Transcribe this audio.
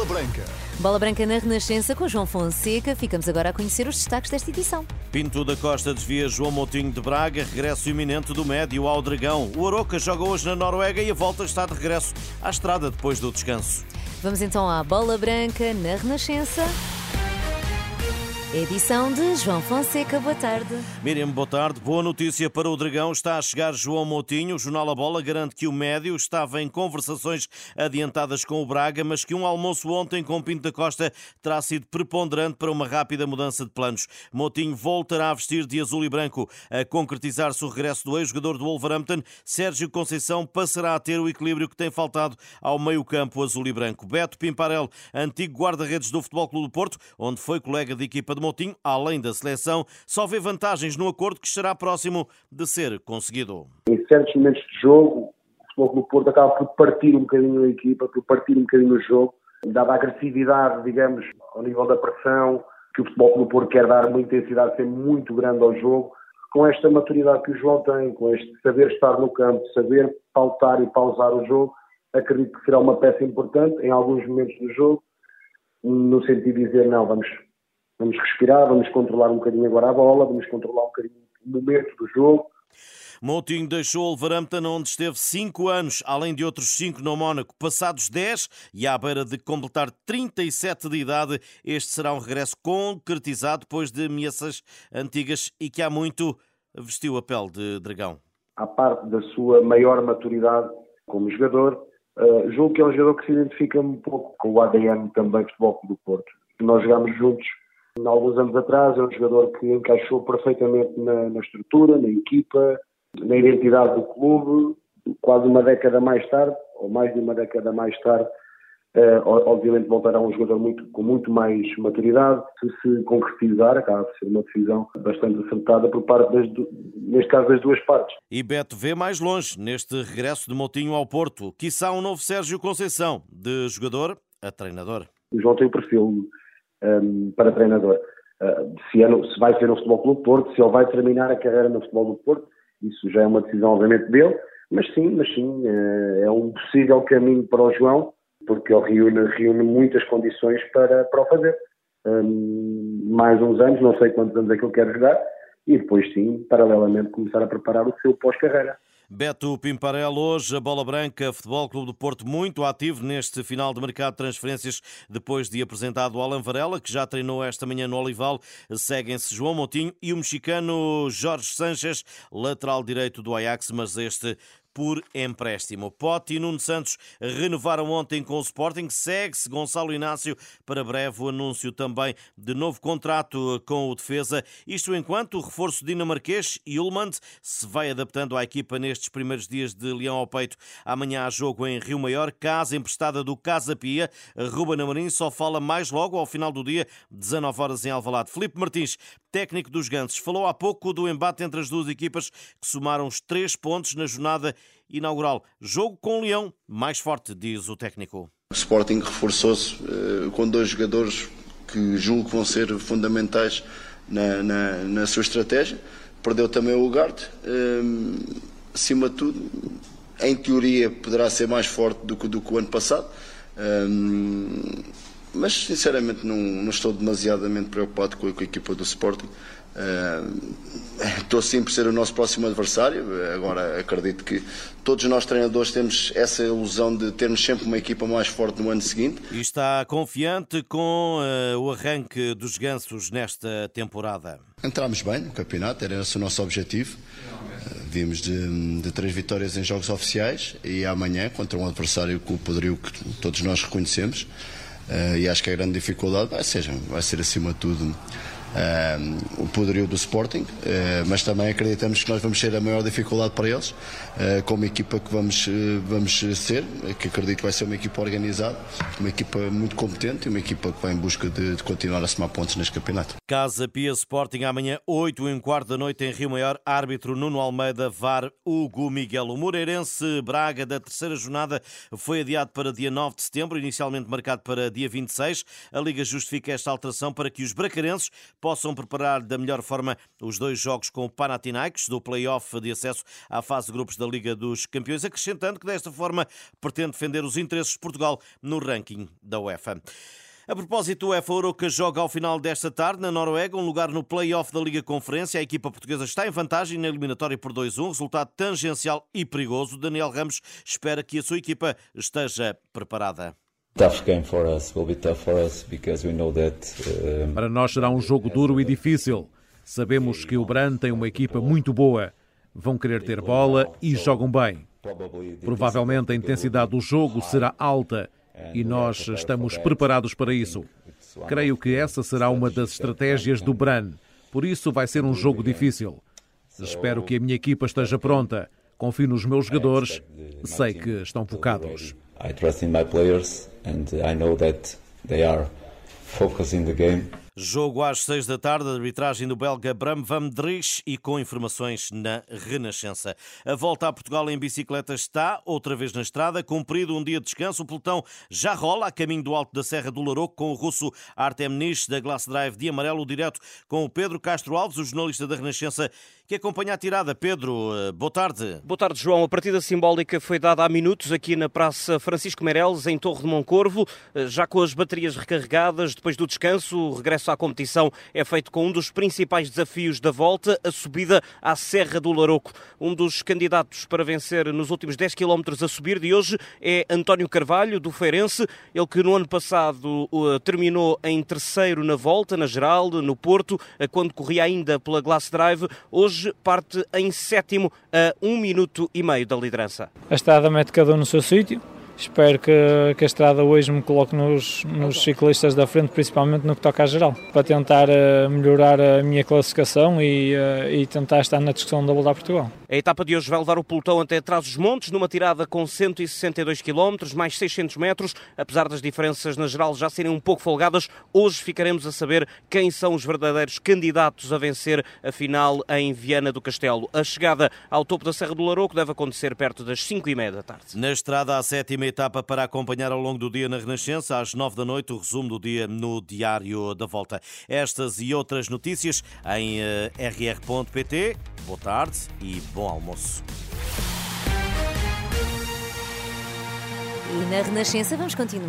Bola Branca. Bola Branca na Renascença com João Fonseca. Ficamos agora a conhecer os destaques desta edição. Pinto da Costa desvia João Moutinho de Braga, regresso iminente do Médio ao Dragão. O Aroca joga hoje na Noruega e a volta está de regresso à estrada depois do descanso. Vamos então à Bola Branca na Renascença. Edição de João Fonseca, boa tarde. Miriam, boa tarde. Boa notícia para o Dragão. Está a chegar João Moutinho. O Jornal A Bola garante que o médio estava em conversações adiantadas com o Braga, mas que um almoço ontem com Pinto da Costa terá sido preponderante para uma rápida mudança de planos. Moutinho voltará a vestir de azul e branco. A concretizar-se o regresso do ex-jogador do Wolverhampton, Sérgio Conceição passará a ter o equilíbrio que tem faltado ao meio-campo azul e branco. Beto Pimparel, antigo guarda-redes do Futebol Clube do Porto, onde foi colega de equipa de de Moutinho, além da seleção, só vê vantagens no acordo que estará próximo de ser conseguido. Em certos momentos de jogo, o Futebol do Porto acaba por partir um bocadinho a equipa, por partir um bocadinho o jogo, dada a agressividade, digamos, ao nível da pressão, que o Futebol do Porto quer dar uma intensidade sempre muito grande ao jogo, com esta maturidade que o João tem, com este saber estar no campo, saber pautar e pausar o jogo, acredito que será uma peça importante em alguns momentos do jogo, no sentido de dizer, não, vamos Vamos respirar, vamos controlar um bocadinho agora a bola, vamos controlar um bocadinho o momento do jogo. Moutinho deixou o Wolverhampton, onde esteve 5 anos, além de outros 5 no Mónaco, passados 10 e à beira de completar 37 de idade. Este será um regresso concretizado depois de ameaças antigas e que há muito vestiu a pele de dragão. À parte da sua maior maturidade como jogador, uh, julgo que é um jogador que se identifica um pouco com o ADN também do Futebol do Porto. Nós jogamos juntos Há alguns anos atrás, é um jogador que encaixou perfeitamente na, na estrutura, na equipa, na identidade do clube. Quase uma década mais tarde, ou mais de uma década mais tarde, Uh, obviamente voltará um jogador muito, com muito mais maturidade. Se se concretizar, acaba de ser uma decisão bastante acertada por parte, das, neste caso, das duas partes. E Beto vê mais longe neste regresso de Moutinho ao Porto. Quiçá um novo Sérgio Conceição, de jogador a treinador. O João tem o perfil um, para treinador. Uh, se, é no, se, vai ser no Futebol Clube Porto, se ele vai terminar a carreira no Futebol do Porto, isso já é uma decisão, obviamente, dele, mas sim, mas sim, uh, é um possível caminho para o João, porque ele reúne, reúne muitas condições para, para o fazer. Um, mais uns anos, não sei quantos anos é que ele quer jogar, e depois sim, paralelamente, começar a preparar o seu pós-carreira. Beto Pimparel, hoje a Bola Branca, Futebol Clube do Porto, muito ativo neste final de mercado de transferências, depois de apresentado o Alan Varela, que já treinou esta manhã no Olival. Seguem-se João Montinho e o mexicano Jorge Sanches, lateral direito do Ajax, mas este por empréstimo. Pote e Nuno Santos renovaram ontem com o Sporting. Segue-se Gonçalo Inácio para breve o anúncio também de novo contrato com o defesa. Isto enquanto o reforço dinamarquês Ullmann se vai adaptando à equipa nestes primeiros dias de Leão ao peito. Amanhã há jogo em Rio Maior, casa emprestada do Casa Pia. Ruben Amorim só fala mais logo ao final do dia, 19 horas em Alvalade. Felipe Martins, técnico dos Gansos, falou há pouco do embate entre as duas equipas que somaram os três pontos na jornada inaugural. Jogo com o Leão mais forte, diz o técnico. O Sporting reforçou-se uh, com dois jogadores que julgo que vão ser fundamentais na, na, na sua estratégia. Perdeu também o Ugarte. Uh, acima de tudo, em teoria, poderá ser mais forte do que, do que o ano passado. Uh, mas sinceramente não, não, estou demasiadamente preocupado com a, com a equipa do Sporting. Uh, estou sim por ser o nosso próximo adversário. Agora acredito que todos nós treinadores temos essa ilusão de termos sempre uma equipa mais forte no ano seguinte. E está confiante com uh, o arranque dos gansos nesta temporada? Entramos bem no campeonato, era esse o nosso objetivo. Uh, vimos de, de, três vitórias em jogos oficiais e amanhã contra um adversário com o poderio que todos nós reconhecemos. Uh, e acho que a grande dificuldade vai ser, vai ser acima de tudo o poderio do Sporting, uh, mas também acreditamos que nós vamos ser a maior dificuldade para eles, uh, como equipa que vamos, uh, vamos ser, que acredito que vai ser uma equipa organizada, uma equipa muito competente e uma equipa que vai em busca de, de continuar a somar pontos neste campeonato. Casa Pia Sporting amanhã 8 e um quarto da noite em Rio Maior, árbitro Nuno Almeida, VAR Hugo Miguel. O Moreirense Braga da terceira jornada foi adiado para dia 9 de setembro, inicialmente marcado para dia 26. A Liga justifica esta alteração para que os bracarenses possam preparar da melhor forma os dois jogos com o Panathinaikos do play-off de acesso à fase de grupos da Liga dos Campeões, acrescentando que desta forma pretende defender os interesses de Portugal no ranking da UEFA. A propósito, o UEFA Oroca joga ao final desta tarde na Noruega, um lugar no play-off da Liga Conferência. A equipa portuguesa está em vantagem na eliminatória por 2-1, resultado tangencial e perigoso. Daniel Ramos espera que a sua equipa esteja preparada. Para nós será um jogo duro e difícil. Sabemos que o Bran tem uma equipa muito boa. Vão querer ter bola e jogam bem. Provavelmente a intensidade do jogo será alta e nós estamos preparados para isso. Creio que essa será uma das estratégias do Bran. Por isso vai ser um jogo difícil. Espero que a minha equipa esteja pronta. Confio nos meus jogadores. Sei que estão focados. I trust in my players and I know that they are focused in the game. Jogo às seis da tarde, arbitragem do belga Bram van Dries e com informações na Renascença. A volta a Portugal em bicicleta está outra vez na estrada, cumprido um dia de descanso. O pelotão já rola a caminho do alto da Serra do Laroco com o russo Artem Nish da Glass Drive de amarelo, direto com o Pedro Castro Alves, o jornalista da Renascença que acompanha a tirada. Pedro, eh, boa tarde. Boa tarde, João. A partida simbólica foi dada há minutos aqui na Praça Francisco Meireles, em Torre de Moncorvo, eh, já com as baterias recarregadas. Depois do descanso, o regresso à competição é feito com um dos principais desafios da volta, a subida à Serra do Laroco. Um dos candidatos para vencer nos últimos 10 km a subir de hoje é António Carvalho, do Feirense. Ele que no ano passado eh, terminou em terceiro na volta, na geral, no Porto, quando corria ainda pela Glass Drive. Hoje hoje parte em sétimo a um minuto e meio da liderança. A estrada mete cada um no seu sítio. Espero que, que, a estrada hoje me coloque nos, nos, ciclistas da frente, principalmente no que toca à geral, para tentar uh, melhorar a minha classificação e, uh, e, tentar estar na discussão da Volta a Portugal. A etapa de hoje vai levar o pelotão até atrás dos montes, numa tirada com 162 km, mais 600 metros. Apesar das diferenças na geral já serem um pouco folgadas, hoje ficaremos a saber quem são os verdadeiros candidatos a vencer a final em Viana do Castelo. A chegada ao topo da Serra do Laroco deve acontecer perto das 5 e meia da tarde. Na estrada, a sétima etapa para acompanhar ao longo do dia na Renascença, às 9 da noite, o resumo do dia no Diário da Volta. Estas e outras notícias em eh, rr.pt. Boa tarde e bom almoço. E na Renascença vamos continuar.